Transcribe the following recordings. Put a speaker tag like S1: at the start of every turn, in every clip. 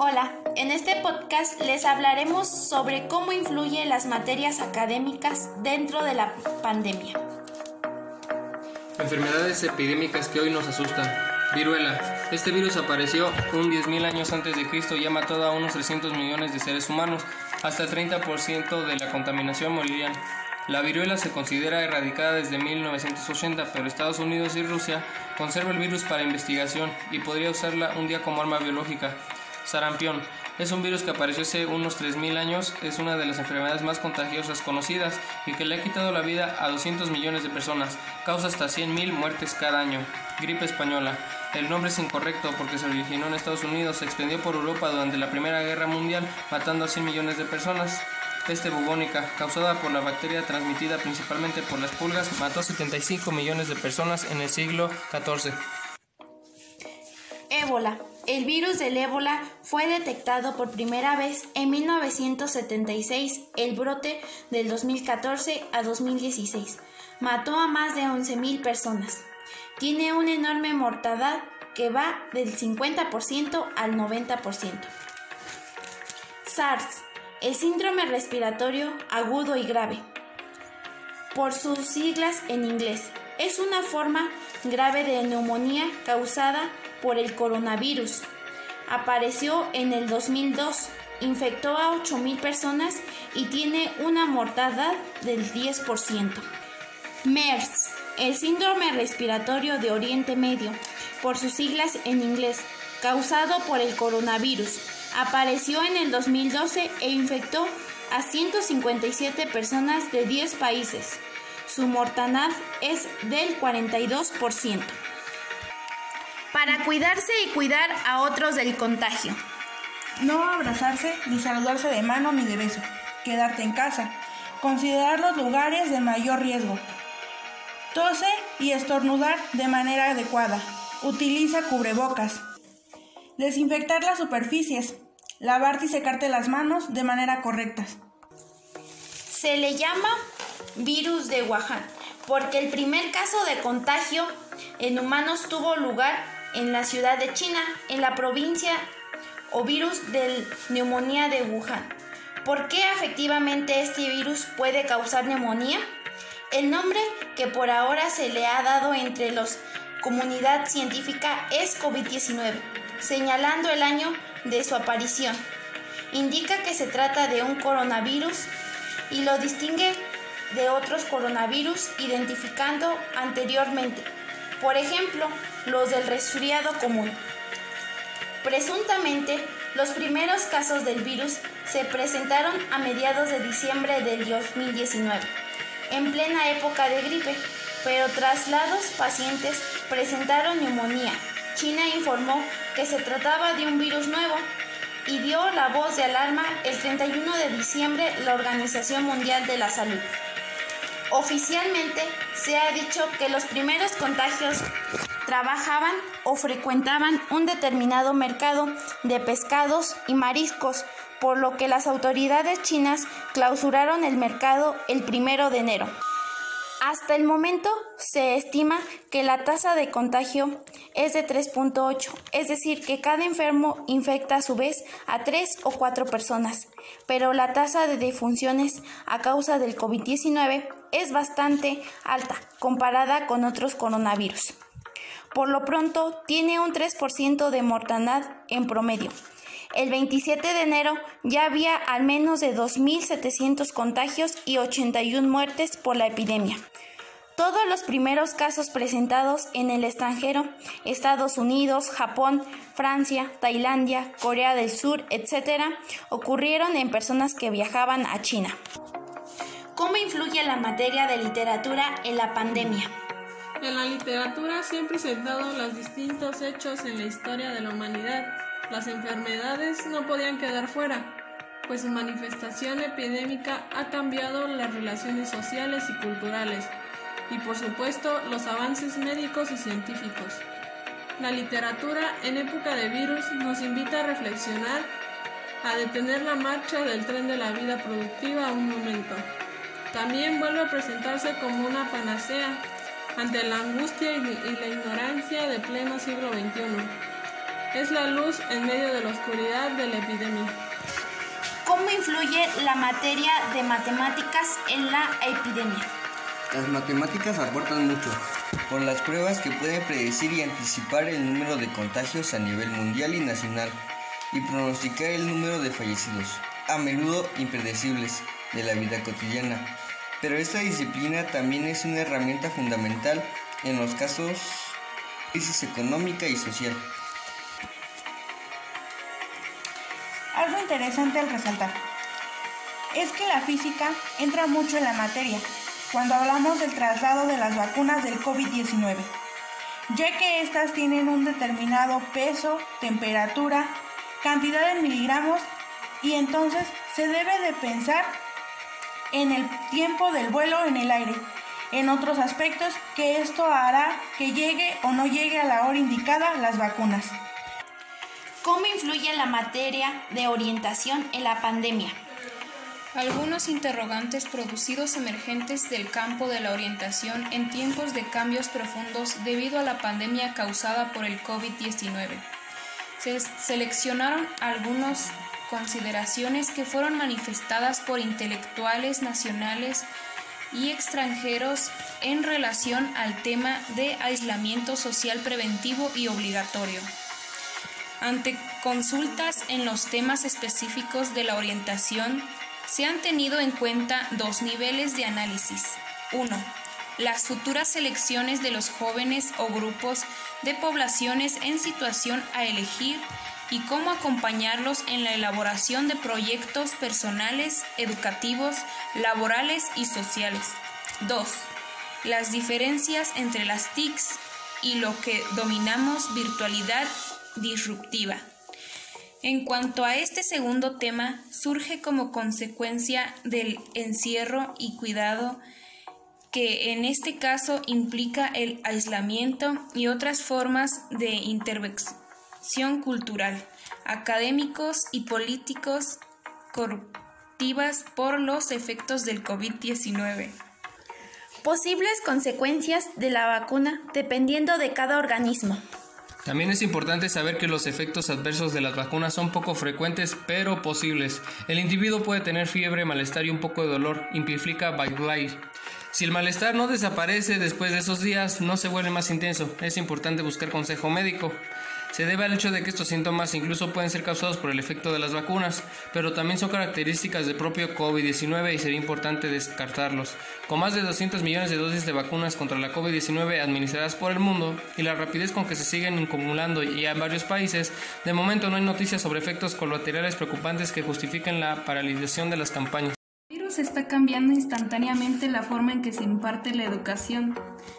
S1: Hola, en este podcast les hablaremos sobre cómo influyen las materias académicas dentro de la pandemia.
S2: Enfermedades epidémicas que hoy nos asustan. Viruela. Este virus apareció un 10.000 años antes de Cristo y ha matado a unos 300 millones de seres humanos. Hasta el 30% de la contaminación morirían. La viruela se considera erradicada desde 1980, pero Estados Unidos y Rusia conservan el virus para investigación y podría usarla un día como arma biológica. Sarampión. Es un virus que apareció hace unos 3.000 años, es una de las enfermedades más contagiosas conocidas y que le ha quitado la vida a 200 millones de personas, causa hasta 100.000 muertes cada año. Gripe española. El nombre es incorrecto porque se originó en Estados Unidos, se extendió por Europa durante la Primera Guerra Mundial, matando a 100 millones de personas. Peste bubónica, causada por la bacteria transmitida principalmente por las pulgas, mató a 75 millones de personas en el siglo XIV.
S1: Ébola. El virus del ébola fue detectado por primera vez en 1976. El brote del 2014 a 2016 mató a más de 11.000 personas. Tiene una enorme mortandad que va del 50% al 90%. SARS el síndrome respiratorio agudo y grave, por sus siglas en inglés, es una forma grave de neumonía causada por el coronavirus. Apareció en el 2002, infectó a 8.000 personas y tiene una mortandad del 10%. MERS, el síndrome respiratorio de Oriente Medio, por sus siglas en inglés, causado por el coronavirus apareció en el 2012 e infectó a 157 personas de 10 países. Su mortandad es del 42%. Para cuidarse y cuidar a otros del contagio.
S3: No abrazarse ni saludarse de mano ni de beso. Quedarte en casa. Considerar los lugares de mayor riesgo. Tose y estornudar de manera adecuada. Utiliza cubrebocas. Desinfectar las superficies. Lavarte y secarte las manos de manera correcta.
S1: Se le llama virus de Wuhan porque el primer caso de contagio en humanos tuvo lugar en la ciudad de China, en la provincia o virus de neumonía de Wuhan. ¿Por qué efectivamente este virus puede causar neumonía? El nombre que por ahora se le ha dado entre la comunidad científica es COVID-19 señalando el año de su aparición. Indica que se trata de un coronavirus y lo distingue de otros coronavirus identificando anteriormente, por ejemplo, los del resfriado común. Presuntamente, los primeros casos del virus se presentaron a mediados de diciembre del 2019, en plena época de gripe, pero traslados pacientes presentaron neumonía, China informó que se trataba de un virus nuevo y dio la voz de alarma el 31 de diciembre la Organización Mundial de la Salud. Oficialmente se ha dicho que los primeros contagios trabajaban o frecuentaban un determinado mercado de pescados y mariscos, por lo que las autoridades chinas clausuraron el mercado el primero de enero. Hasta el momento se estima que la tasa de contagio es de 3.8, es decir, que cada enfermo infecta a su vez a 3 o 4 personas, pero la tasa de defunciones a causa del COVID-19 es bastante alta comparada con otros coronavirus. Por lo pronto, tiene un 3% de mortandad en promedio. El 27 de enero ya había al menos de 2.700 contagios y 81 muertes por la epidemia. Todos los primeros casos presentados en el extranjero, Estados Unidos, Japón, Francia, Tailandia, Corea del Sur, etc., ocurrieron en personas que viajaban a China. ¿Cómo influye la materia de literatura en la pandemia?
S4: En la literatura se han presentado los distintos hechos en la historia de la humanidad las enfermedades no podían quedar fuera, pues su manifestación epidémica ha cambiado las relaciones sociales y culturales, y por supuesto los avances médicos y científicos. La literatura en época de virus nos invita a reflexionar, a detener la marcha del tren de la vida productiva un momento. También vuelve a presentarse como una panacea ante la angustia y la ignorancia de pleno siglo XXI es la luz en medio de la oscuridad de la epidemia.
S1: ¿Cómo influye la materia de matemáticas en la epidemia?
S5: Las matemáticas aportan mucho, por las pruebas que pueden predecir y anticipar el número de contagios a nivel mundial y nacional, y pronosticar el número de fallecidos, a menudo impredecibles, de la vida cotidiana. Pero esta disciplina también es una herramienta fundamental en los casos de crisis económica y social.
S3: Algo interesante al resaltar es que la física entra mucho en la materia cuando hablamos del traslado de las vacunas del COVID-19, ya que éstas tienen un determinado peso, temperatura, cantidad de miligramos y entonces se debe de pensar en el tiempo del vuelo en el aire, en otros aspectos que esto hará que llegue o no llegue a la hora indicada las vacunas.
S1: ¿Cómo influye la materia de orientación en la pandemia?
S6: Algunos interrogantes producidos emergentes del campo de la orientación en tiempos de cambios profundos debido a la pandemia causada por el COVID-19. Se seleccionaron algunas consideraciones que fueron manifestadas por intelectuales nacionales y extranjeros en relación al tema de aislamiento social preventivo y obligatorio. Ante consultas en los temas específicos de la orientación, se han tenido en cuenta dos niveles de análisis. 1. Las futuras selecciones de los jóvenes o grupos de poblaciones en situación a elegir y cómo acompañarlos en la elaboración de proyectos personales, educativos, laborales y sociales. 2. Las diferencias entre las TICs y lo que dominamos virtualidad disruptiva. En cuanto a este segundo tema, surge como consecuencia del encierro y cuidado que en este caso implica el aislamiento y otras formas de intervención cultural, académicos y políticos corruptivas por los efectos del COVID-19.
S1: Posibles consecuencias de la vacuna dependiendo de cada organismo.
S2: También es importante saber que los efectos adversos de las vacunas son poco frecuentes pero posibles. El individuo puede tener fiebre, malestar y un poco de dolor, implica Bailey. Si el malestar no desaparece después de esos días, no se vuelve más intenso. Es importante buscar consejo médico. Se debe al hecho de que estos síntomas incluso pueden ser causados por el efecto de las vacunas, pero también son características del propio COVID-19 y sería importante descartarlos. Con más de 200 millones de dosis de vacunas contra la COVID-19 administradas por el mundo y la rapidez con que se siguen acumulando ya en varios países, de momento no hay noticias sobre efectos colaterales preocupantes que justifiquen la paralización de las campañas.
S6: Virus está cambiando instantáneamente la forma en que se imparte la educación,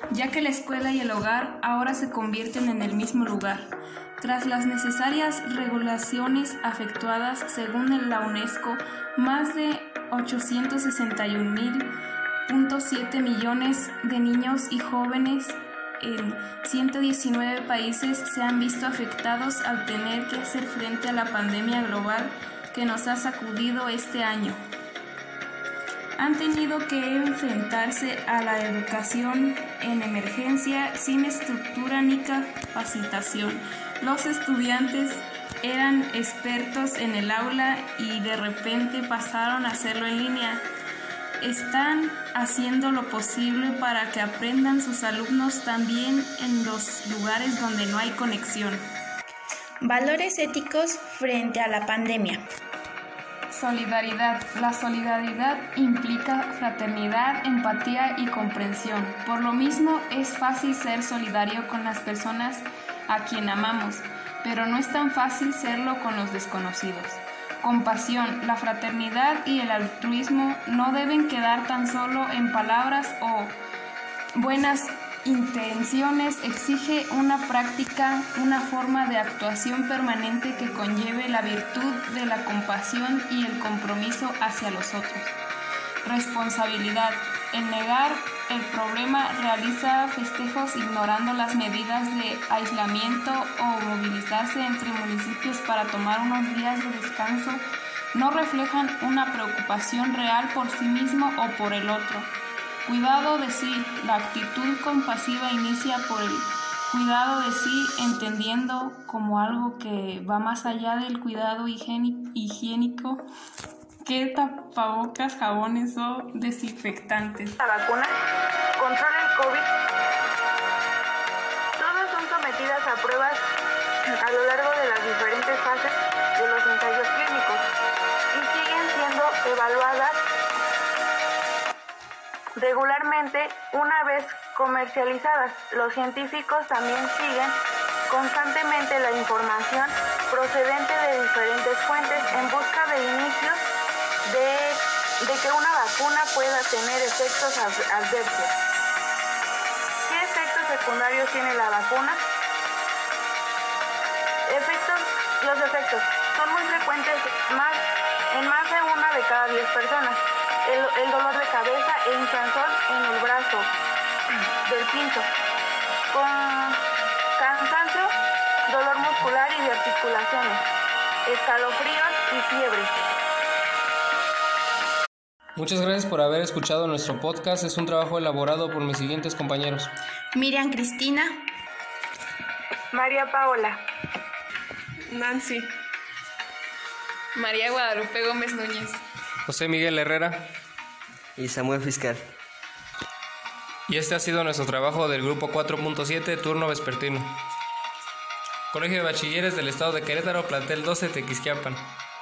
S6: ya que la escuela y el hogar ahora se convierten en el mismo lugar. Tras las necesarias regulaciones afectuadas, según la UNESCO, más de 861.7 millones de niños y jóvenes en 119 países se han visto afectados al tener que hacer frente a la pandemia global que nos ha sacudido este año han tenido que enfrentarse a la educación en emergencia sin estructura ni capacitación. Los estudiantes eran expertos en el aula y de repente pasaron a hacerlo en línea. Están haciendo lo posible para que aprendan sus alumnos también en los lugares donde no hay conexión.
S1: Valores éticos frente a la pandemia.
S6: Solidaridad. La solidaridad implica fraternidad, empatía y comprensión. Por lo mismo, es fácil ser solidario con las personas a quien amamos, pero no es tan fácil serlo con los desconocidos. Compasión. La fraternidad y el altruismo no deben quedar tan solo en palabras o buenas intenciones exige una práctica, una forma de actuación permanente que conlleve la virtud de la compasión y el compromiso hacia los otros. Responsabilidad. En negar el problema realiza festejos ignorando las medidas de aislamiento o movilizarse entre municipios para tomar unos días de descanso no reflejan una preocupación real por sí mismo o por el otro Cuidado de sí. La actitud compasiva inicia por el Cuidado de sí, entendiendo como algo que va más allá del cuidado higiénico que tapabocas, jabones o desinfectantes.
S3: La vacuna contra el COVID. Todas son sometidas a pruebas a lo largo de las diferentes fases de los ensayos clínicos y siguen siendo evaluadas regularmente una vez comercializadas. Los científicos también siguen constantemente la información procedente de diferentes fuentes en busca de inicios de, que una vacuna pueda tener efectos adversos. ¿Qué efectos secundarios tiene la vacuna? Efectos, los efectos son muy frecuentes más, en más de una de cada 10 personas. El, el dolor de cabeza e hinchazón en el brazo del pincho, con cansancio, dolor muscular y de articulaciones, escalofríos y fiebre.
S2: Muchas gracias por haber escuchado nuestro podcast. Es un trabajo elaborado por mis siguientes compañeros.
S1: Miriam Cristina.
S3: María Paola.
S4: Nancy.
S6: María Guadalupe Gómez Núñez.
S2: José Miguel Herrera.
S5: Y Samuel Fiscal.
S2: Y este ha sido nuestro trabajo del grupo 4.7, turno vespertino. Colegio de Bachilleres del Estado de Querétaro, plantel 12, Tequisquiapan.